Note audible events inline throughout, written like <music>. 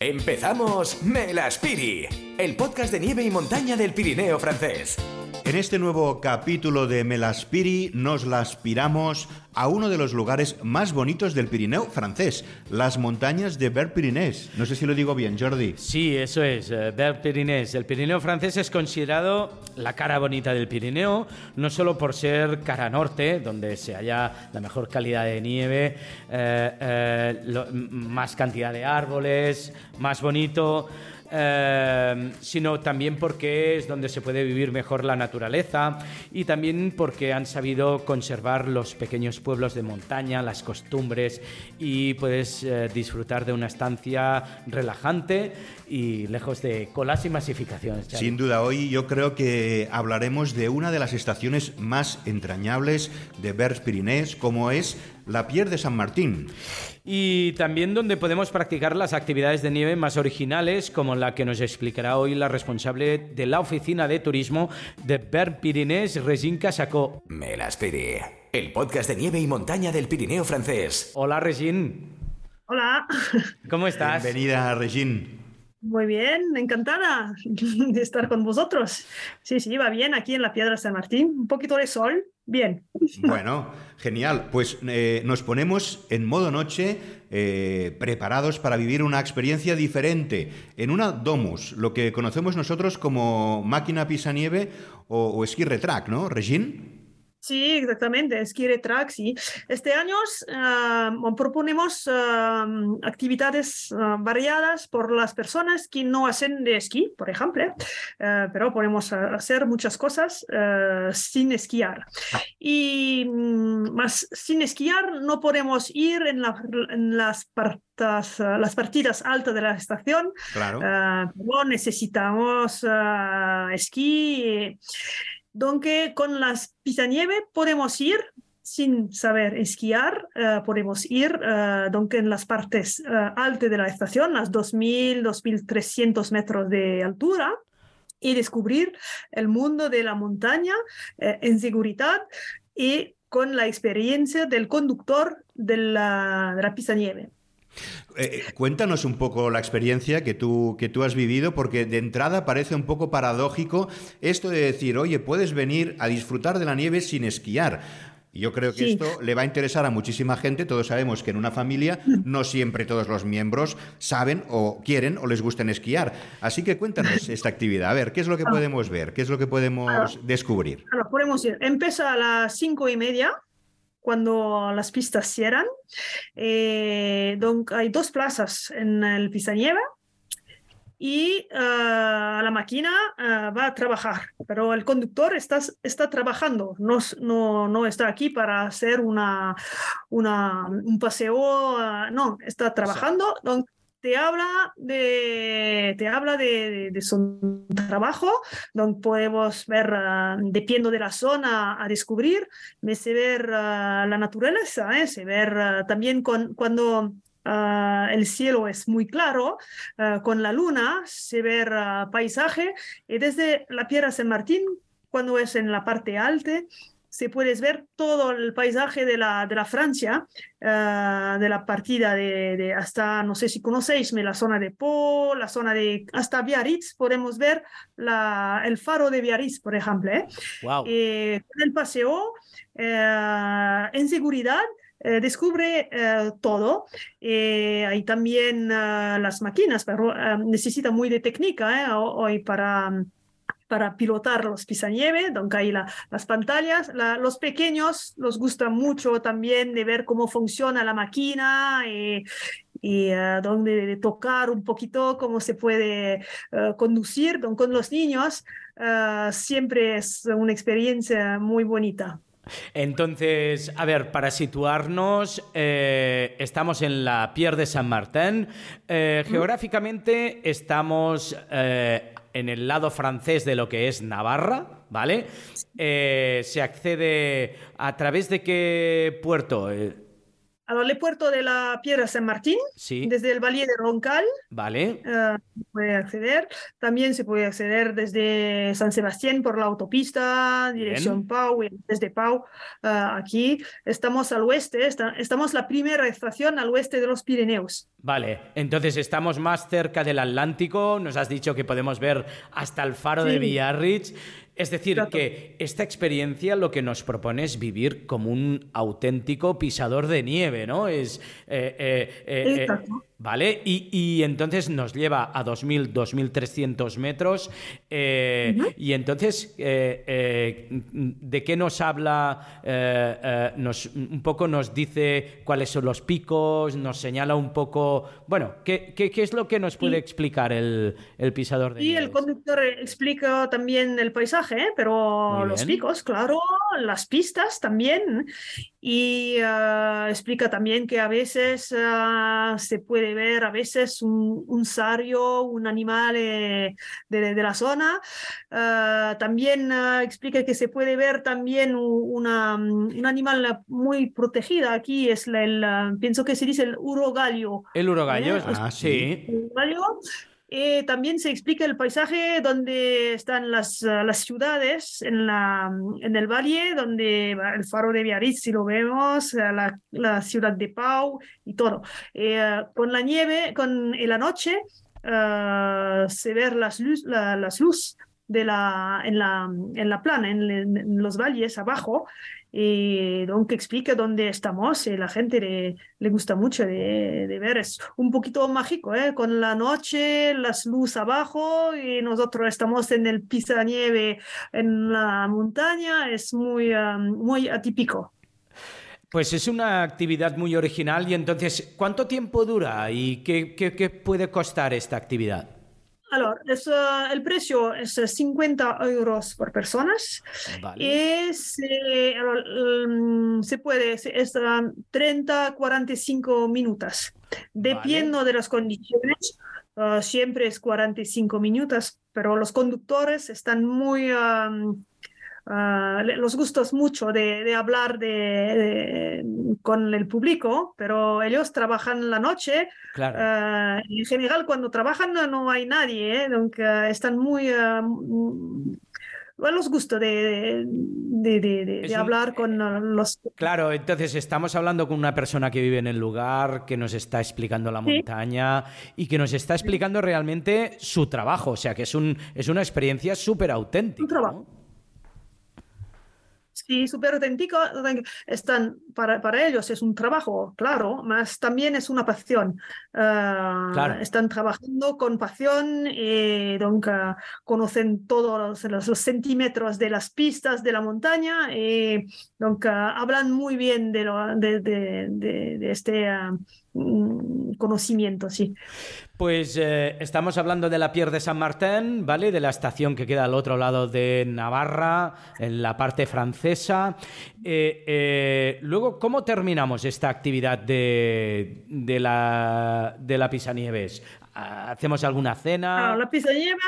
Empezamos Melaspiri, el podcast de nieve y montaña del Pirineo francés. En este nuevo capítulo de Melaspiri nos la aspiramos a uno de los lugares más bonitos del Pirineo francés, las montañas de Vert Pirinés. No sé si lo digo bien, Jordi. Sí, eso es, eh, Vert Pirinés. El Pirineo francés es considerado la cara bonita del Pirineo, no solo por ser cara norte, donde se halla la mejor calidad de nieve, eh, eh, más cantidad de árboles, más bonito. Eh, sino también porque es donde se puede vivir mejor la naturaleza y también porque han sabido conservar los pequeños pueblos de montaña, las costumbres y puedes eh, disfrutar de una estancia relajante y lejos de colas y masificaciones. Sin duda, hoy yo creo que hablaremos de una de las estaciones más entrañables de Vert Pirinés, como es la Pierre de San Martín. Y también donde podemos practicar las actividades de nieve más originales, como la que nos explicará hoy la responsable de la oficina de turismo de Vert Pirinés, Regine Casacó. Melaspiri, el podcast de nieve y montaña del Pirineo francés. Hola Regine, Hola, ¿cómo estás? Bienvenida, Regine. muy bien, encantada de estar con vosotros. Sí, sí, va bien aquí en la Piedra San Martín, un poquito de sol, bien. Bueno, genial. Pues eh, nos ponemos en modo noche, eh, preparados para vivir una experiencia diferente en una domus, lo que conocemos nosotros como máquina pisanieve o, o esquí retrack, ¿no, Regine? Sí, exactamente, esquí retrack, sí. Este año ah, proponemos ah, actividades ah, variadas por las personas que no hacen de esquí, por ejemplo, Ah, pero podemos hacer muchas cosas ah, sin esquiar. Y mm, más sin esquiar no podemos ir en, la- en las, partas, ah, las partidas altas de la estación, Claro. Pero necesitamos ah, esquí. Donde con las pisanieve podemos ir sin saber esquiar, eh, podemos ir donde en las partes eh, altas de la estación, las 2.000, 2.300 metros de altura, y descubrir el mundo de la montaña en seguridad y con la experiencia del conductor de la, de la pisanieve. Eh, cuéntanos un poco la experiencia que tú, que tú has vivido, porque de entrada parece un poco paradójico esto de decir, oye, puedes venir a disfrutar de la nieve sin esquiar. Yo creo que Sí. esto le va a interesar a muchísima gente. Todos sabemos que en una familia no siempre todos los miembros saben o quieren o les gusten esquiar. Así que cuéntanos <laughs> esta actividad. A ver, ¿qué es lo que podemos ver? ¿Qué es lo que podemos descubrir? Claro, podemos ir. Empieza a las cinco y media, cuando las pistas cierran. Eh, donc, hay dos plazas en el pisanieve y ah, la máquina ah, va a trabajar, pero el conductor está, está trabajando, no, no, no está aquí para hacer una, una, un paseo, ah, no, está trabajando. donc, te habla de, te habla de, de- de su trabajo, donde podemos ver, ah, dependiendo de la zona a descubrir, me sé ver ah, la naturaleza, ¿eh? sé ver ah, también con, cuando ah, el cielo es muy claro, ah, con la luna, sé ver ah, paisaje, y desde la Piedra San Martín, cuando es en la parte alta, se puede ver todo el paisaje de la, de la Francia, ah, de la partida de, de hasta, no sé si conocéis, la zona de Po, la zona de hasta Biarritz, podemos ver la, el faro de Biarritz, por ejemplo. ¿eh? Wow. Eh, con el paseo, eh, en seguridad, eh, descubre eh, todo. Eh, hay también las máquinas, pero eh, necesita muy de técnica ¿eh? ho- hoy para para pilotar los pisanieve, donde hay la- las pantallas. La- los pequeños los gusta mucho también de ver cómo funciona la máquina y, y eh, donde de tocar un poquito cómo se puede eh, conducir. Don- con los niños eh, siempre es una experiencia muy bonita. Entonces, a ver, para situarnos, eh, estamos en la Pierre de San Martín. Eh, geográficamente estamos eh, en el lado francés de lo que es Navarra, ¿vale? Se accede a través de qué puerto? Al puerto de la Piedra San Martín, Sí, desde el Valle de Roncal, vale. eh, se puede acceder. También se puede acceder desde San Sebastián por la autopista, dirección Pau, y desde Pau eh, aquí. Estamos al oeste, esta- estamos la primera estación al oeste de los Pirineos. Vale, entonces estamos más cerca del Atlántico, nos has dicho que podemos ver hasta el faro de. Villarrich. Es decir, que esta experiencia lo que nos propone es vivir como un auténtico pisador de nieve, ¿no? Es. eh, eh, eh, eh. ¿Vale? Y, y entonces nos lleva a 2.000, 2.300 metros. eh, Y entonces, eh, eh, ¿de qué nos habla? Eh, nos, un poco nos dice cuáles son los picos, nos señala un poco. Bueno, ¿qué, qué, qué es lo que nos puede explicar el, el pisador de Y el conductor explica también el paisaje, pero los picos, claro, las pistas también. Y ah, explica también que a veces ah, se puede ver, a veces un, un sario, un animal eh, de, de la zona. Ah, también explica que se puede ver también una, mm, un animal muy protegido aquí, es la- el, pienso que se dice el urogallo. El urogallo, ¿Eh? Ah, sí. Uruguayo. Eh, también se explica el paisaje donde están las, ah, las ciudades en, la, en el valle, donde el faro de Biarritz, si lo vemos, ah, la, la ciudad de Pau y todo. Eh, con la nieve, con en la noche, ah, se ve las luz, la- las luz de la, en, la, en la plana, en, en los valles abajo, y donc explica dónde estamos y la gente le, le gusta mucho de, de ver. Es un poquito mágico, ¿eh? Con la noche, las luces abajo y nosotros estamos en el nieve en la montaña. Es muy, ah, muy atípico. Pues es una actividad muy original y entonces, ¿cuánto tiempo dura y qué- qué puede costar esta actividad? Alors, es, ah, el precio es eh, 50 euros por personas. Vale. Y se, mm, se puede, se- es ah, 30, 45 minutos. Dependiendo de las condiciones, ah, siempre es 45 minutos, pero los conductores están muy... ah, le- los gustos mucho de, de hablar de, de- con el público, pero ellos trabajan la noche Claro. Ah, en general, cuando trabajan no, no hay nadie, ¿eh? Donc, están muy ah, mm, los gustos de, de, un- hablar con los... Claro, entonces estamos hablando con una persona que vive en el lugar, que nos está explicando la Sí. montaña y que nos está explicando realmente su trabajo. O sea, que es, un, es una experiencia súper auténtica. Un trabajo. ¿no? Sí, súper auténtico. Están, para, para ellos es un trabajo, claro, más también es una pasión. Ah, Claro. Están trabajando con pasión y donc, ah, conocen todos los, centímetros de las pistas de la montaña y donc, ah, hablan muy bien de, lo- de, de- de- de este mm, conocimiento, sí. Pues eh, estamos hablando de la Pier de San Martín, ¿vale? De la estación que queda al otro lado de Navarra, en la parte francesa. Eh, eh, luego, ¿cómo terminamos esta actividad de, de la, de la Pisanieves? ¿Hacemos alguna cena? Ah, la nieve,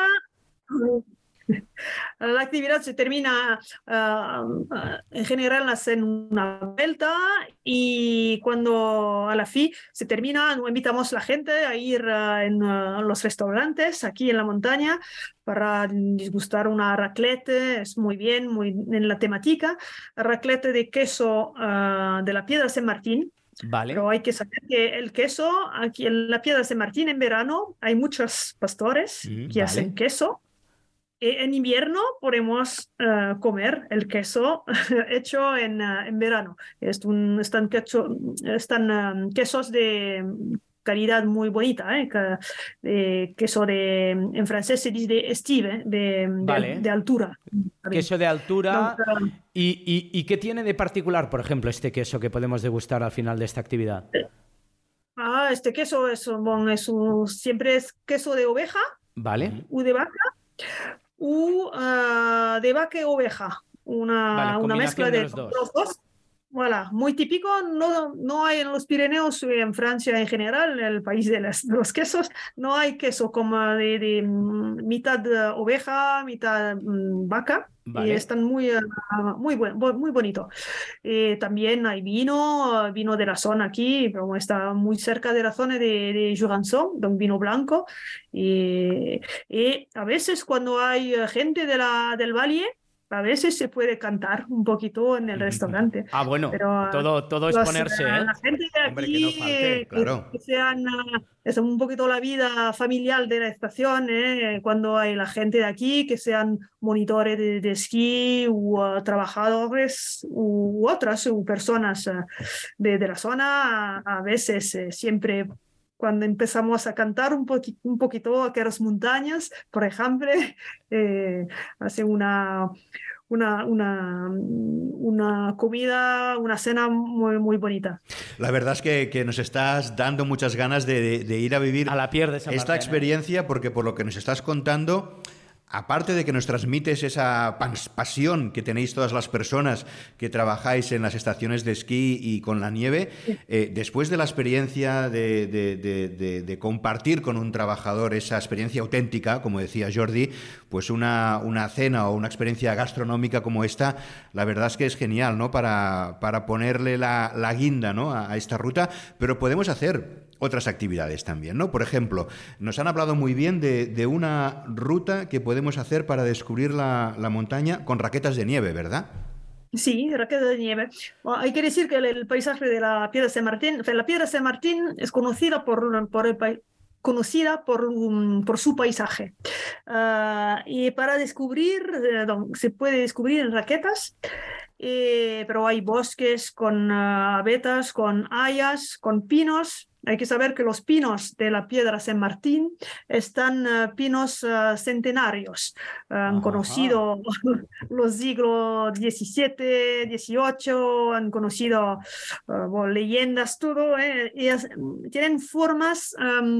<laughs> la actividad se termina, ah, ah, en general hacen una vuelta y cuando a la fin se termina, invitamos a la gente a ir ah, en los restaurantes aquí en la montaña para disgustar una raclette, es muy bien, muy en la temática, raclette de queso de la Piedra San Martín. Vale. Pero hay que saber que el queso, aquí en la Piedra de San Martín, en verano, hay muchos pastores Mm, que vale. hacen queso. Y en invierno podemos eh, comer el queso <laughs> hecho en, eh, en verano. Es un, están, queso- están eh, quesos de calidad muy bonita, ¿eh? Queso de, en francés se dice de estive, de, Vale. de altura. Queso de altura. Eh, ¿Y, y, y qué tiene de particular, por ejemplo, este queso que podemos degustar al final de esta actividad? ah, este queso es, bon, es un- siempre es queso de oveja. ¿Vale? u de vaca u ah, de vaca y oveja. Una, Vale, una mezcla de de, los dos. los dos. Voilà, muy típico, no, no hay en los Pirineos, eh, en Francia en general, el país de, los quesos, no hay queso como de, mm, mitad oveja, mitad mm, vaca, y están muy, eh, muy, buen, muy bonito. Eh, también hay vino, vino de la zona aquí, como está muy cerca de la zona de, de Jurançon, un vino blanco, y, y, a veces cuando hay gente de la, del valle, a veces se puede cantar un poquito en el restaurante. Ah, bueno, todo, todo es ponerse. ¿eh? La gente de aquí, que, claro. que, sean, ah, es un poquito la vida familiar de la estación, ¿eh? cuando hay la gente de aquí, que sean monitores de, esquí u ah, trabajadores u otras u personas ah, de, de, la zona, a veces eh, siempre cuando empezamos a cantar un, poquito, un poquito aquellas montañas, por ejemplo, <laughs> eh, hace una, una, una, una, comida, una cena muy, muy bonita. La verdad es que, que nos estás dando muchas ganas de, de, ir a vivir a la de esta experiencia, porque por lo que nos estás contando aparte de que nos transmites esa pasión que tenéis todas las personas que trabajáis en las estaciones de esquí y con la nieve, eh, después de la experiencia de, compartir con un trabajador esa experiencia auténtica, como decía Jordi, pues una, una, cena o una experiencia gastronómica como esta, la verdad es que es genial, ¿no? Para, para ponerle la, guinda ¿no? a esta ruta, pero podemos hacer otras actividades también, ¿no? Por ejemplo, nos han hablado muy bien de, una ruta que podemos hacer para descubrir la, montaña con raquetas de nieve, ¿verdad? Sí, raquetas de nieve. hay que decir que el, paisaje de la Piedra San Martín, la Piedra San Martín es conocida por, el conocida por, por su paisaje. Ah, y para descubrir, eh, se puede descubrir en raquetas, eh, pero hay bosques con uh, abetas, con hayas, con pinos, hay que saber que los pinos de la Piedra San Martín están eh, pinos eh, centenarios. han conocido <laughs> los siglos XVII, XVIII, han conocido eh, leyendas, todo. y tienen formas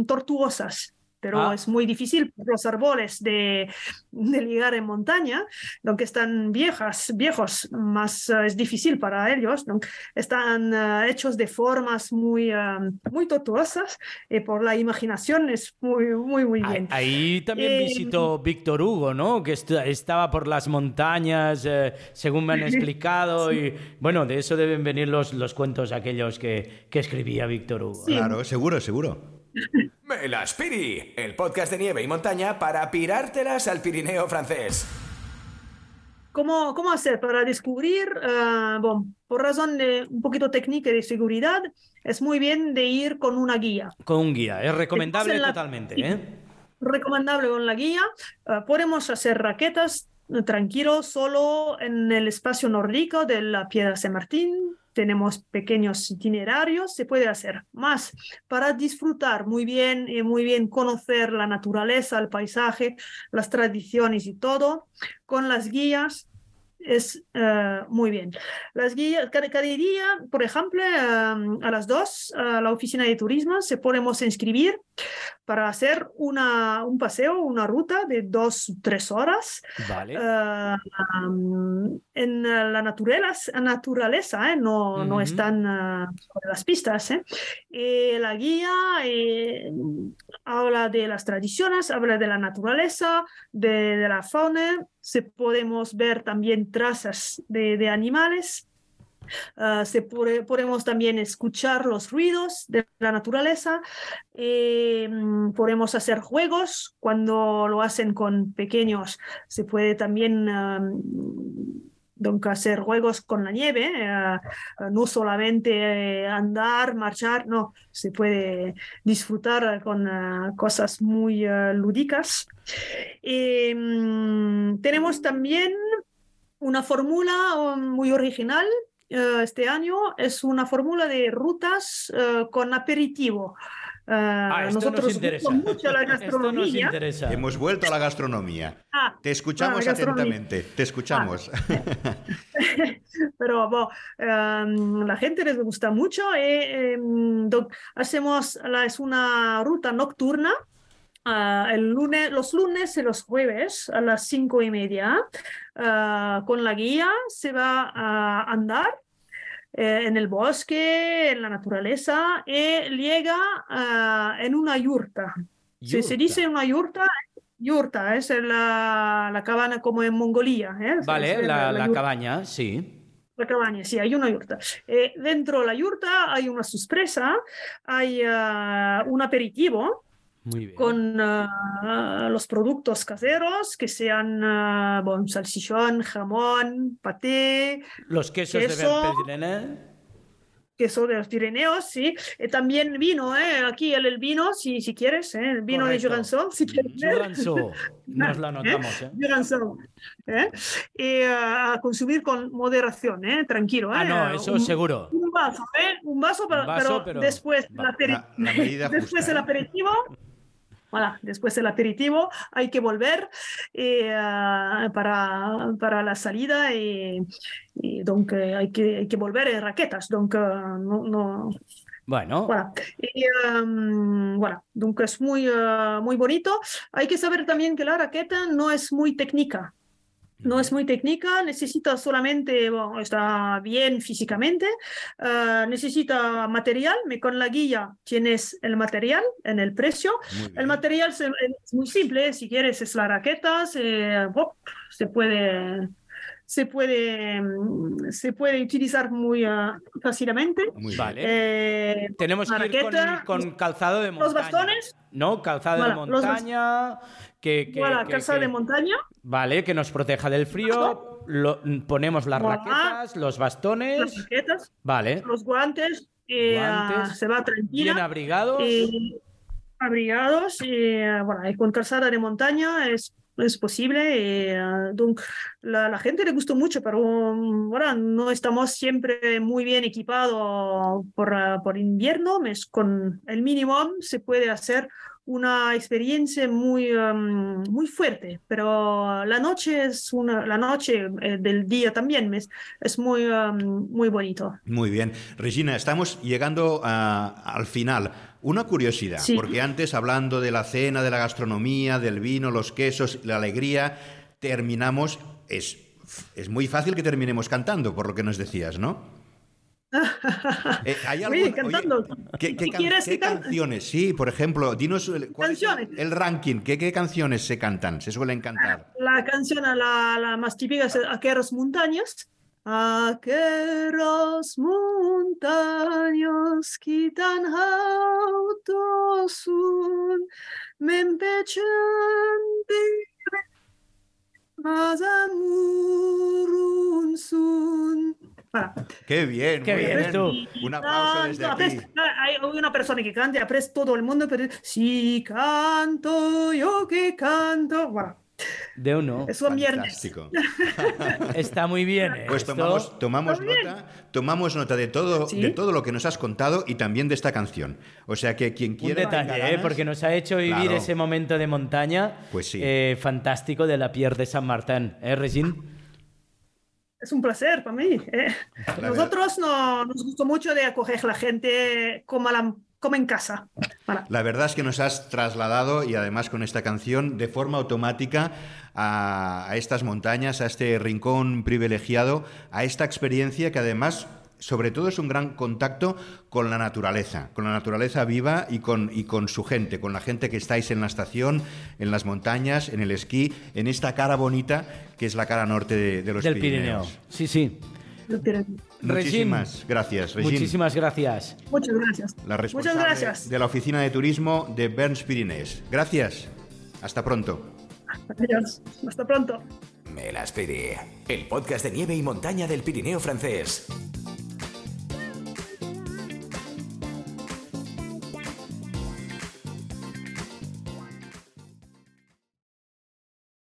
tortuosas pero ah. es muy difícil los árboles de, de, ligar en montaña, aunque están viejas, viejos, más eh, es difícil para ellos, ¿no? están uh, hechos de formas muy, uh, muy tortuosas y por la imaginación es muy, muy, muy bien. Ahí también eh, visitó Víctor Hugo, ¿no? Que estaba por las montañas, eh, según me han <laughs> explicado, y bueno, de eso deben venir los, los cuentos aquellos que, que escribía Víctor Hugo. Claro, seguro, seguro. Melaspiri, el podcast de nieve y montaña para pirártelas al Pirineo francés. ¿Cómo, cómo hacer para descubrir? Uh, bueno, por razón de un poquito técnica y de seguridad, es muy bien de ir con una guía. Con un guía, es recomendable totalmente. ¿eh? Recomendable con la guía. Uh, podemos hacer raquetas tranquilo solo en el espacio nórdico de la Piedra San Martín, tenemos pequeños itinerarios, se puede hacer más para disfrutar muy bien y muy bien conocer la naturaleza, el paisaje, las tradiciones y todo, con las guías es eh, muy bien. Las guías, cada, día, por ejemplo, eh, a las dos, a la oficina de turismo, se podemos inscribir para hacer una, un paseo, una ruta de dos, tres horas eh, en la naturaleza, naturaleza no, no están sobre las pistas. la guía habla de las tradiciones, habla de la naturaleza, de, de la fauna se podemos ver también trazas de, animales. Ah, se podemos también escuchar los ruidos de la naturaleza. Eh, podemos hacer juegos cuando lo hacen con pequeños. Se puede también hacer juegos con la nieve, eh, no solamente eh, andar, marchar, no, se puede disfrutar con cosas muy lúdicas. Em, tenemos también una fórmula um, muy original eh, este año, es una fórmula de rutas eh, con aperitivo. Uh, ah, nosotros nos interesa. mucho la <laughs> gastronomía. interesa. Hemos vuelto a la gastronomía. Ah, te escuchamos ah, atentamente, te escuchamos. Ah. <laughs> Pero bueno, um, la gente les gusta mucho. Eh, em, hacemos la, es una ruta nocturna Uh, el lunes, los lunes y los jueves a las cinco y media uh, con la guía se va a andar eh, en el bosque, en la naturaleza, y llega ah, en una yurta. Si se dice una yurta, yurta es la, la cabana como en Mongolia. ¿eh? Vale, Es la, la yurta. cabaña, sí. La cabaña, sí, hay una yurta. Eh, dentro de la yurta hay una sorpresa, hay ah, un aperitivo Muy bien. con ah, los productos caseros, que sean ah, bon, salchichón, jamón, paté, Los quesos queso. de Berpirene. queso de los Pirineos, sí. Eh, también vino, ¿eh? aquí el, el vino, si, si quieres, ¿eh? el vino Correcto. de Jurançon, si quieres. Jurançon. Nos lo <laughs> anotamos, ¿eh? ¿eh? Y ah, a consumir con moderación, ¿eh? tranquilo. Ah, ¿eh? no, eso Un- seguro. Un vaso, ¿eh? Un vaso, pero, Un vaso, pero pero- después, la- <laughs> después justa, el ¿eh? aperitivo. Voilà, después del aperitivo hay que volver eh, para, para la salida y, y donc, eh, hay, que, hay que volver en raquetas. Donc, ah, no, no, Bueno, voilà. Y, um, voilà. Donc es muy, muy bonito. Hay que saber también que la raqueta no es muy técnica. No es muy técnica, necesita solamente, bueno, está bien físicamente, ah, necesita material, me- con la guía tienes el material en el precio. El material es muy simple, si quieres es la raqueta, se puede, se puede, mm, se puede utilizar muy ah, fácilmente. Muy bien. vale. Eh, Tenemos que ir con, raqueta, con calzado de montaña. los bastones. No, calzado Voilà, de montaña. Que, que- Voilà, que- calzado que- de montaña. Vale, que nos proteja del frío. lo- ponemos las Voilà. raquetas, los las bastones. raquetas, Vale. los guantes, y, ah, Guantes, se va Bien tranquila, abrigados. y abrigados, y, ah, bueno, y con calzada de montaña es, es posible, ah, donc, la, la gente le gustó mucho, pero um, bueno, no estamos siempre muy bien equipados por, ah, por invierno, mes- con el mínimo se puede hacer una experiencia muy, um, muy fuerte, pero la noche es una, la noche eh, del día también es, es muy, um, muy bonito. Muy bien. Regina, estamos llegando a- al final. Una curiosidad, Sí. porque antes hablando de la cena, de la gastronomía, del vino, los quesos, la alegría, terminamos, es, es muy fácil que terminemos cantando, por lo que nos decías, ¿no? <laughs> Eh, ¿hay Oye, algún- oye, cantando. ¿Qué, qué ¿Qué can- quieres qué canciones? Sí, por ejemplo, dinos el, cuál es el- Canciones. ranking. ¿Qué, qué canciones se cantan? Se suelen cantar. La canción, la, la más típica es Aqueras montañas. Aqueras montañas que tan altos son, me empechan vive, mas amor son. Voilà. Qué bien, Qué muy bien, tú. Un aplauso Ah, desde no, aquí. ah, hay una persona que canta, apres todo el mundo, pero si canto, yo que canto. Bueno, De uno. es un viernes. Fantástico. <laughs> Está muy bien. ¿eh? Pues tomamos, nota, tomamos nota de todo, Sí. de todo lo que nos has contado y también de esta canción. O sea que quien Un quiera. tenga detalle, ¿eh? porque nos ha hecho vivir Claro. ese momento de montaña Pues sí. eh, fantástico de la Pierre de San Martín. ¿Eh, Regín? Es un placer para mí. eh. Nosotros no, nos gustó mucho de acoger la gente como, a la- como en casa. La verdad es que nos has trasladado y además con esta canción de forma automática a, a estas montañas, a este rincón privilegiado, a esta experiencia que además sobre todo es un gran contacto con la naturaleza, con la naturaleza viva y con, y con su gente, con la gente que estáis en la estación, en las montañas, en el esquí, en esta cara bonita que es la cara norte de, de los Del Pirineo. Pirineos. Sí, Muchísimas gracias. Muchísimas gracias. Muchas gracias. La Muchas responsable gracias. de la oficina de turismo de Berns Pirinés. Gracias. Hasta pronto. Adiós. Hasta pronto. Me las pedí. El podcast de nieve y montaña del Pirineo francés.